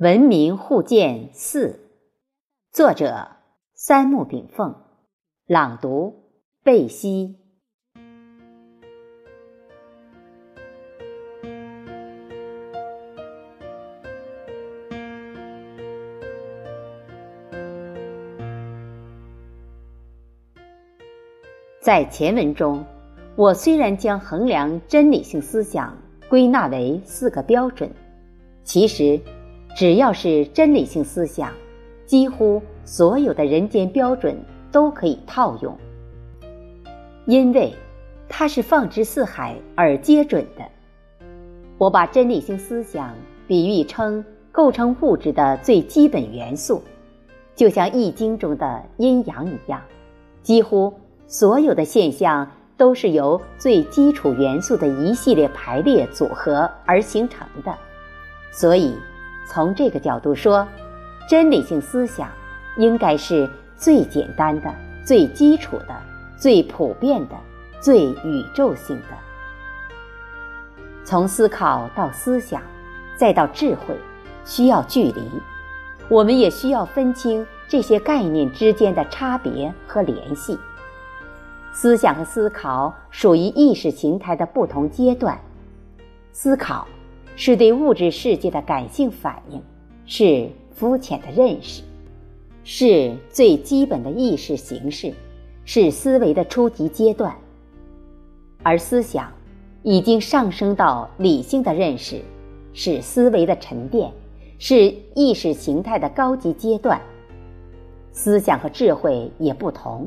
文明互鉴四，作者三木炳凤，朗读贝西。在前文中，我虽然将衡量真理性思想归纳为四个标准，其实。只要是真理性思想，几乎所有的人间标准都可以套用，因为它是放之四海而皆准的。我把真理性思想比喻称构成物质的最基本元素，就像《易经》中的阴阳一样，几乎所有的现象都是由最基础元素的一系列排列组合而形成的，所以。从这个角度说，真理性思想应该是最简单的、最基础的、最普遍的、最宇宙性的。从思考到思想，再到智慧，需要距离，我们也需要分清这些概念之间的差别和联系。思想和思考属于意识形态的不同阶段，思考。是对物质世界的感性反应，是肤浅的认识，是最基本的意识形式，是思维的初级阶段。而思想已经上升到理性的认识，是思维的沉淀，是意识形态的高级阶段。思想和智慧也不同，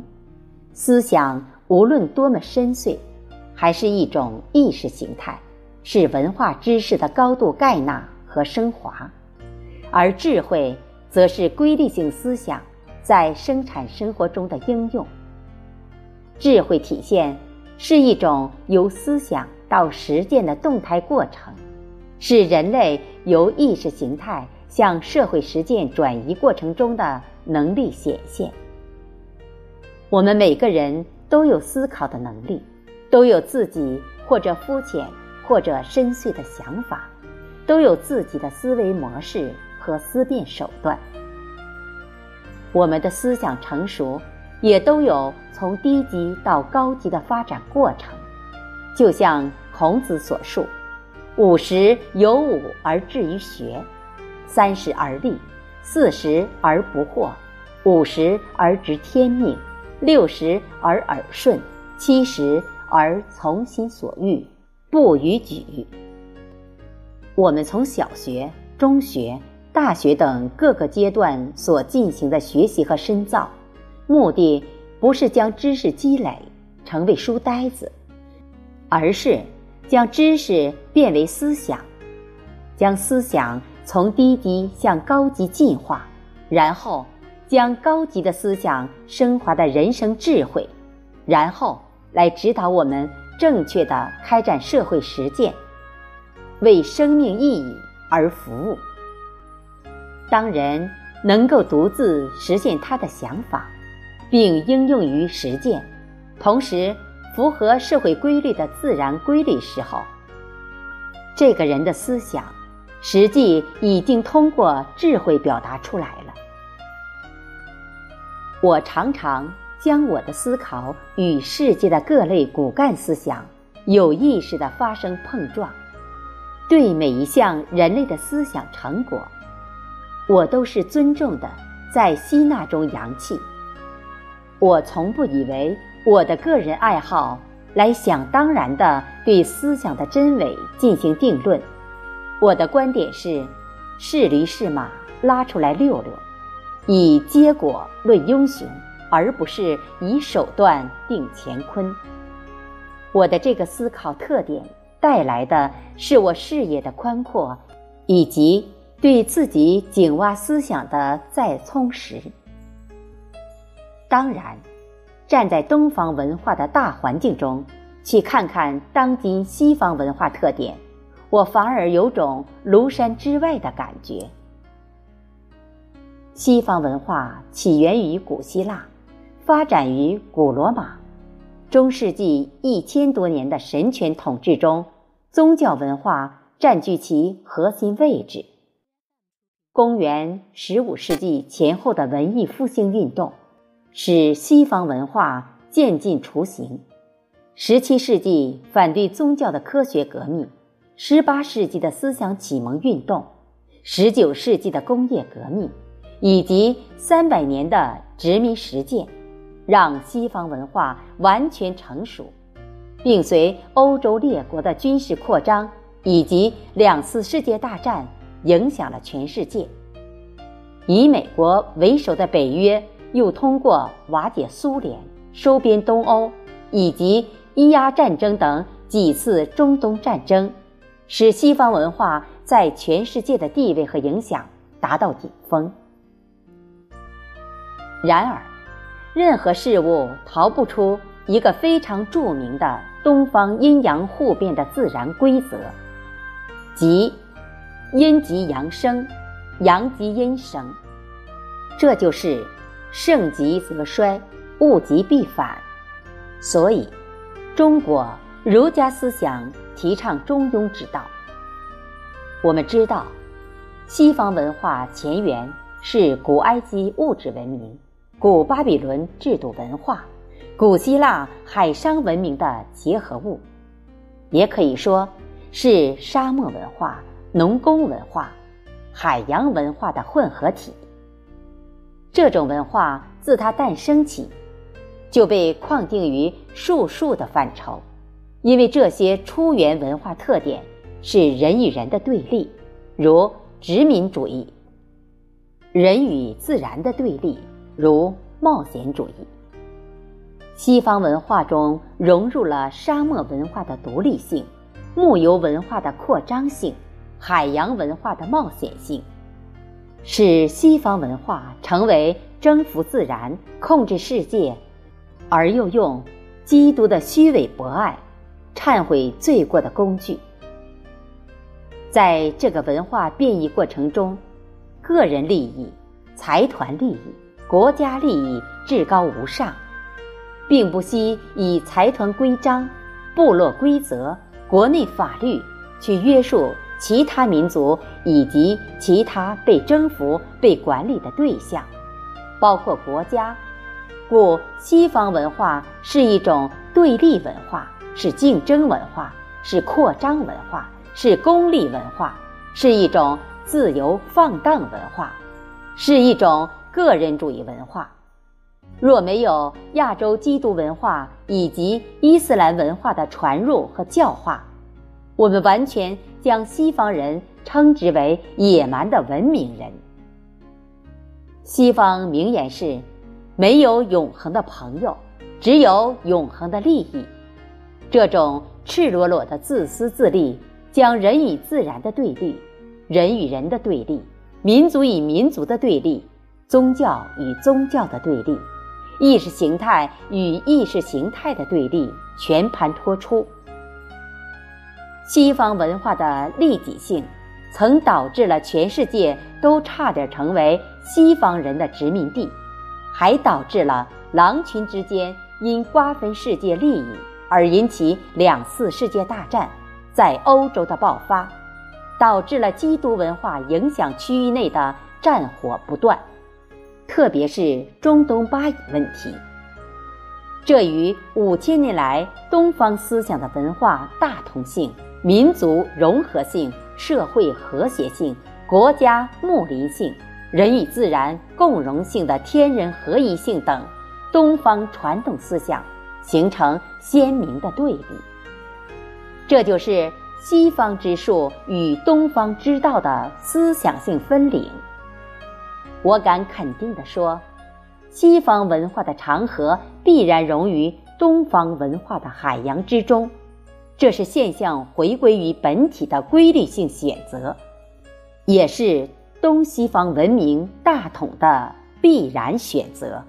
思想无论多么深邃，还是一种意识形态。是文化知识的高度盖纳和升华，而智慧则是规律性思想在生产生活中的应用。智慧体现是一种由思想到实践的动态过程，是人类由意识形态向社会实践转移过程中的能力显现。我们每个人都有思考的能力，都有自己或者肤浅。或者深邃的想法，都有自己的思维模式和思辨手段。我们的思想成熟，也都有从低级到高级的发展过程。就像孔子所述：“五十有五而志于学，三十而立，四十而不惑，五十而知天命，六十而耳顺，七十而从心所欲。”不逾矩。我们从小学、中学、大学等各个阶段所进行的学习和深造，目的不是将知识积累成为书呆子，而是将知识变为思想，将思想从低级向高级进化，然后将高级的思想升华的人生智慧，然后来指导我们。正确的开展社会实践，为生命意义而服务。当人能够独自实现他的想法，并应用于实践，同时符合社会规律的自然规律时候，这个人的思想实际已经通过智慧表达出来了。我常常。将我的思考与世界的各类骨干思想有意识地发生碰撞，对每一项人类的思想成果，我都是尊重的，在吸纳中扬气。我从不以为我的个人爱好来想当然地对思想的真伪进行定论。我的观点是：是驴是马，拉出来溜溜，以结果论英雄。而不是以手段定乾坤。我的这个思考特点带来的是我视野的宽阔，以及对自己井蛙思想的再充实。当然，站在东方文化的大环境中，去看看当今西方文化特点，我反而有种庐山之外的感觉。西方文化起源于古希腊。发展于古罗马，中世纪一千多年的神权统治中，宗教文化占据其核心位置。公元十五世纪前后的文艺复兴运动，使西方文化渐进雏形。十七世纪反对宗教的科学革命，十八世纪的思想启蒙运动，十九世纪的工业革命，以及三百年的殖民实践，让西方文化完全成熟，并随欧洲列国的军事扩张以及两次世界大战影响了全世界。以美国为首的北约又通过瓦解苏联、收编东欧以及。伊阿战争等几次中东战争，使西方文化在全世界的地位和影响达到顶峰。然而，任何事物逃不出一个非常著名的东方阴阳互变的自然规则，即阴极阳生，阳极阴生。这就是盛极则衰，物极必反。所以。中国儒家思想提倡中庸之道。我们知道，西方文化前缘是古埃及物质文明、古巴比伦制度文化、古希腊海商文明的结合物，也可以说是沙漠文化、农工文化、海洋文化的混合体。这种文化自它诞生起。就被框定于术数的范畴，因为这些出源文化特点是人与人的对立，如殖民主义；人与自然的对立，如冒险主义。西方文化中融入了沙漠文化的独立性、牧游文化的扩张性、海洋文化的冒险性，使西方文化成为征服自然、控制世界。而又用基督的虚伪博爱忏悔罪过的工具，在这个文化变异过程中，个人利益、财团利益、国家利益至高无上，并不惜以财团规章、部落规则、国内法律去约束其他民族以及其他被征服、被管理的对象，包括国家。故西方文化是一种对立文化，是竞争文化，是扩张文化，是功利文化，是一种自由放荡文化，是一种个人主义文化。若没有亚洲基督文化以及伊斯兰文化的传入和教化，我们完全将西方人称之为野蛮的文明人。西方名言是。没有永恒的朋友，只有永恒的利益。这种赤裸裸的自私自利，将人与自然的对立、人与人的对立、民族与民族的对立、宗教与宗教的对立、意识形态与意识形态的对立全盘托出。西方文化的利己性，曾导致了全世界都差点成为西方人的殖民地。还导致了狼群之间因瓜分世界利益而引起两次世界大战在欧洲的爆发，导致了基督文化影响区域内的战火不断，特别是中东巴以问题。这与五千年来东方思想的文化大同性、民族融合性、社会和谐性、国家睦邻性。人与自然共荣性的天人合一性等东方传统思想形成鲜明的对比，这就是西方之术与东方之道的思想性分离。我敢肯定地说，西方文化的长河必然融于东方文化的海洋之中，这是现象回归于本体的规律性选择，也是。东西方文明大统的必然选择。